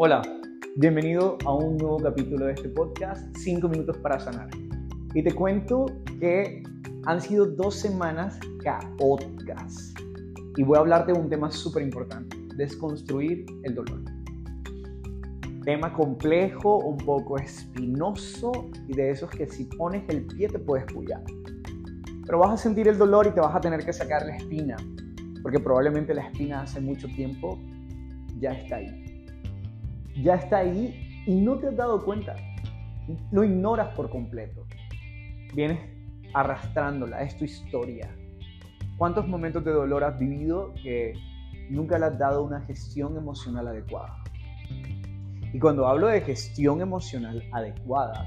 Hola, bienvenido a un nuevo capítulo de este podcast, 5 minutos para sanar. Y te cuento que han sido dos semanas caóticas. Y voy a hablarte de un tema súper importante, desconstruir el dolor. Tema complejo, un poco espinoso y de esos que si pones el pie te puedes pullar. Pero vas a sentir el dolor y te vas a tener que sacar la espina, porque probablemente la espina hace mucho tiempo ya está ahí. Ya está ahí y no te has dado cuenta. Lo ignoras por completo. Vienes arrastrándola, es tu historia. ¿Cuántos momentos de dolor has vivido que nunca le has dado una gestión emocional adecuada? Y cuando hablo de gestión emocional adecuada,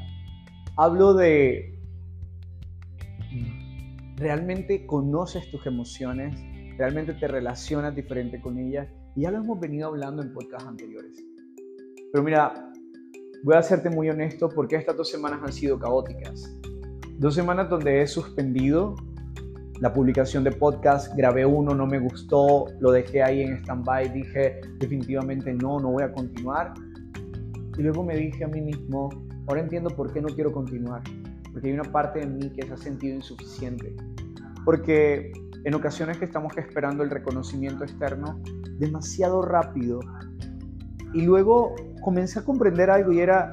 hablo de realmente conoces tus emociones, realmente te relacionas diferente con ellas y ya lo hemos venido hablando en podcasts anteriores. Pero mira, voy a serte muy honesto porque estas dos semanas han sido caóticas. Dos semanas donde he suspendido la publicación de podcast, grabé uno, no me gustó, lo dejé ahí en stand-by, dije definitivamente no, no voy a continuar. Y luego me dije a mí mismo, ahora entiendo por qué no quiero continuar, porque hay una parte de mí que se ha sentido insuficiente. Porque en ocasiones que estamos esperando el reconocimiento externo demasiado rápido y luego comencé a comprender algo y era,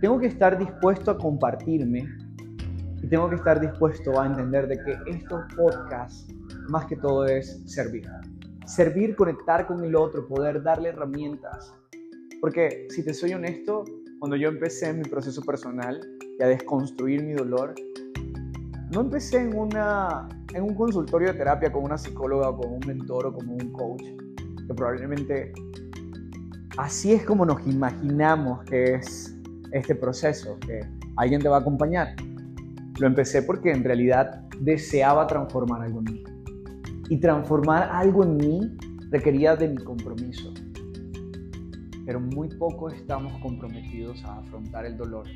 tengo que estar dispuesto a compartirme y tengo que estar dispuesto a entender de que estos podcasts más que todo es servir. Servir, conectar con el otro, poder darle herramientas. Porque si te soy honesto, cuando yo empecé mi proceso personal y a desconstruir mi dolor, no empecé en, una, en un consultorio de terapia con una psicóloga o con un mentor o como un coach, que probablemente así es como nos imaginamos que es este proceso, que alguien te va a acompañar. Lo empecé porque en realidad deseaba transformar algo en mí. Y transformar algo en mí requería de mi compromiso. Pero muy poco estamos comprometidos a afrontar el dolor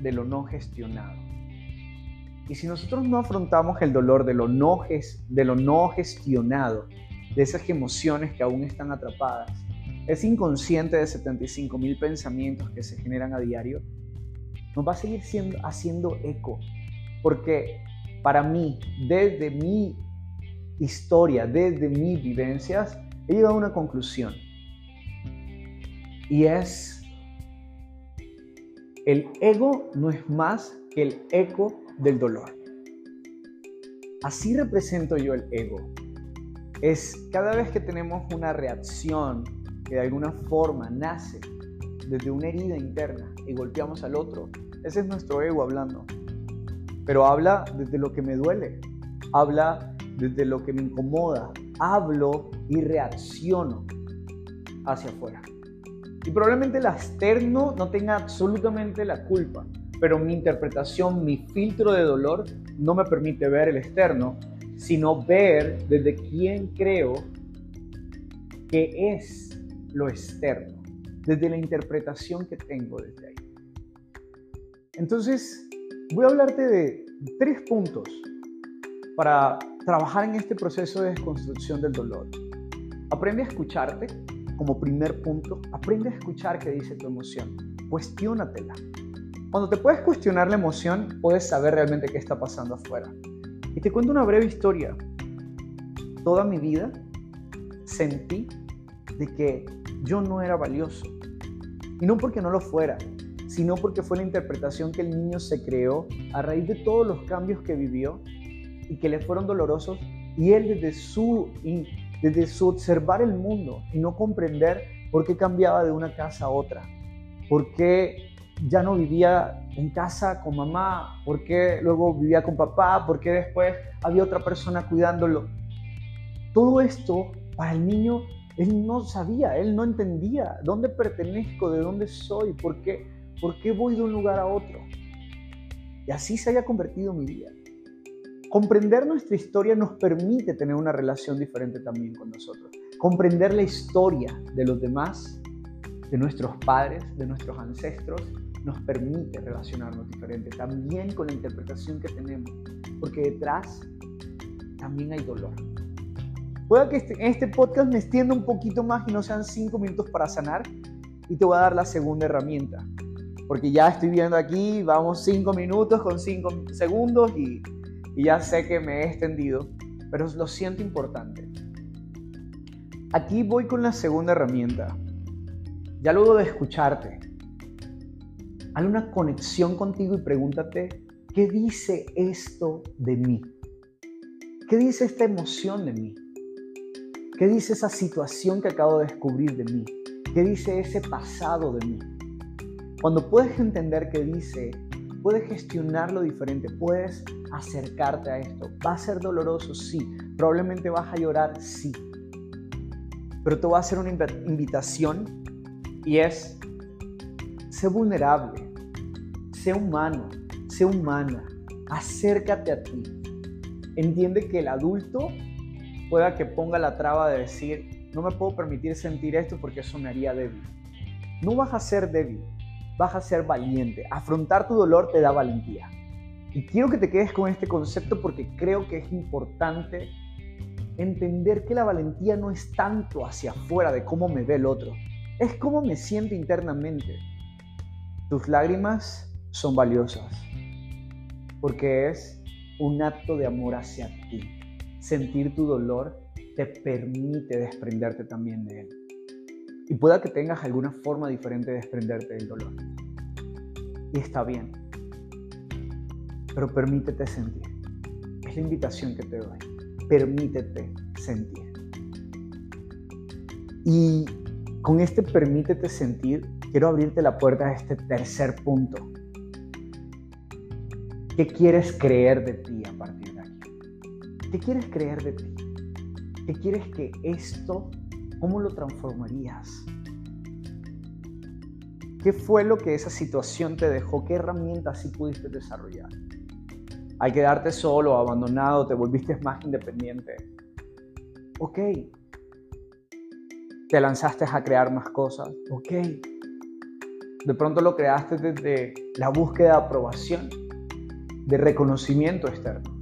de lo no gestionado. Y si nosotros no afrontamos el dolor de lo no, de lo no gestionado, de esas emociones que aún están atrapadas, es inconsciente de 75 mil pensamientos que se generan a diario, nos va a seguir siendo, haciendo eco. Porque para mí, desde mi historia, desde mis vivencias, he llegado a una conclusión. Y es, el ego no es más que el eco del dolor. Así represento yo el ego. Es cada vez que tenemos una reacción que de alguna forma nace desde una herida interna y golpeamos al otro, ese es nuestro ego hablando. Pero habla desde lo que me duele, habla desde lo que me incomoda, hablo y reacciono hacia afuera. Y probablemente el externo no tenga absolutamente la culpa, pero mi interpretación, mi filtro de dolor no me permite ver el externo, sino ver desde quién creo que es lo externo, desde la interpretación que tengo desde ahí. Entonces, voy a hablarte de tres puntos para trabajar en este proceso de desconstrucción del dolor. Aprende a escucharte como primer punto. Aprende a escuchar qué dice tu emoción. Cuestiónatela. Cuando te puedes cuestionar la emoción, puedes saber realmente qué está pasando afuera. Y te cuento una breve historia. Toda mi vida sentí de que yo no era valioso. Y no porque no lo fuera, sino porque fue la interpretación que el niño se creó a raíz de todos los cambios que vivió y que le fueron dolorosos. Y él desde su, desde su observar el mundo y no comprender por qué cambiaba de una casa a otra, por qué ya no vivía en casa con mamá, por qué luego vivía con papá, por qué después había otra persona cuidándolo. Todo esto para el niño, él no sabía, él no entendía dónde pertenezco, de dónde soy, por qué, por qué voy de un lugar a otro. Y así se haya convertido mi vida. Comprender nuestra historia nos permite tener una relación diferente también con nosotros. Comprender la historia de los demás, de nuestros padres, de nuestros ancestros, nos permite relacionarnos diferente, también con la interpretación que tenemos, porque detrás también hay dolor. Puede que este, este podcast me extienda un poquito más y no sean cinco minutos para sanar, Y te voy a dar la segunda herramienta. Porque ya estoy viendo aquí, vamos cinco minutos con cinco segundos y, y ya sé que me he extendido, pero lo siento importante. Aquí voy con la segunda herramienta. Ya luego de escucharte, haz una conexión contigo y pregúntate, ¿qué dice esto de mí? ¿Qué dice esta emoción de mí? ¿Qué dice esa situación que acabo de descubrir de mí? ¿Qué dice ese pasado de mí? Cuando puedes entender qué dice, puedes gestionarlo diferente, puedes acercarte a esto. ¿Va a ser doloroso? Sí. ¿Probablemente vas a llorar? Sí. Pero te voy a hacer una invitación y es, sé vulnerable, sé humano, sé humana, acércate a ti. Entiende que el adulto pueda que ponga la traba de decir, no me puedo permitir sentir esto porque eso me haría débil. No vas a ser débil, vas a ser valiente. Afrontar tu dolor te da valentía. Y quiero que te quedes con este concepto porque creo que es importante entender que la valentía no es tanto hacia afuera de cómo me ve el otro, es cómo me siento internamente. Tus lágrimas son valiosas porque es un acto de amor hacia ti. Sentir tu dolor te permite desprenderte también de él y pueda que tengas alguna forma diferente de desprenderte del dolor. Y está bien. Pero permítete sentir. Es la invitación que te doy. Permítete sentir. Y con este permítete sentir, quiero abrirte la puerta a este tercer punto. ¿Qué quieres creer de ti a partir? ¿Qué quieres creer de ti? ¿Qué quieres que esto ¿Cómo lo transformarías? ¿Qué fue lo que esa situación te dejó? ¿Qué herramientas sí pudiste desarrollar? Hay quedarte solo, abandonado, te volviste más independiente. Ok. Te lanzaste a crear más cosas. Ok. De pronto lo creaste desde la búsqueda de aprobación, de reconocimiento externo.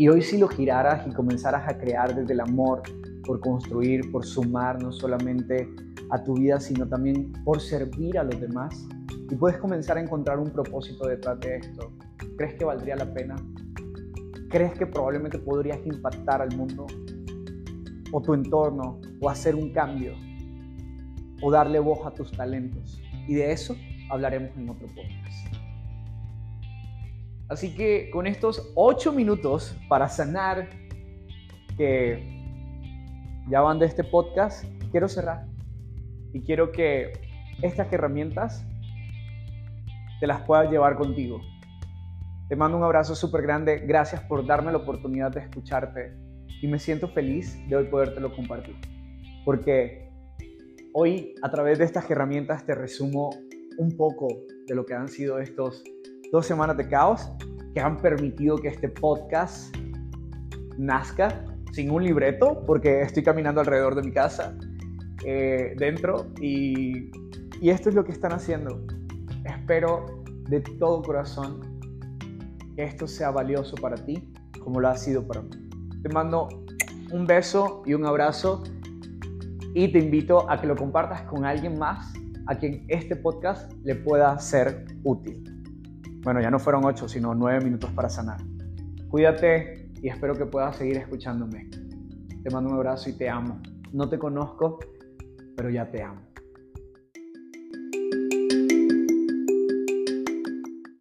Y hoy si lo giraras y comenzaras a crear desde el amor, por construir, por sumar no solamente a tu vida, sino también por servir a los demás. Y puedes comenzar a encontrar un propósito detrás de esto. ¿Crees que valdría la pena? ¿Crees que probablemente podrías impactar al mundo? ¿O tu entorno? ¿O hacer un cambio? ¿O darle voz a tus talentos? Y de eso hablaremos en otro podcast. Así que con estos ocho minutos para sanar que ya van de este podcast, quiero cerrar y quiero que estas herramientas te las puedas llevar contigo. Te mando un abrazo súper grande, gracias por darme la oportunidad de escucharte y me siento feliz de hoy podértelo compartir. Porque hoy a través de estas herramientas te resumo un poco de lo que han sido estos dos semanas de caos que han permitido que este podcast nazca sin un libreto, porque estoy caminando alrededor de mi casa, eh, dentro, y, y esto es lo que están haciendo. Espero de todo corazón que esto sea valioso para ti, como lo ha sido para mí. Te mando un beso y un abrazo y te invito a que lo compartas con alguien más a quien este podcast le pueda ser útil. Bueno, ya no fueron ocho, sino nueve minutos para sanar. Cuídate, y espero que puedas seguir escuchándome. Te mando un abrazo y te amo. No te conozco, pero ya te amo.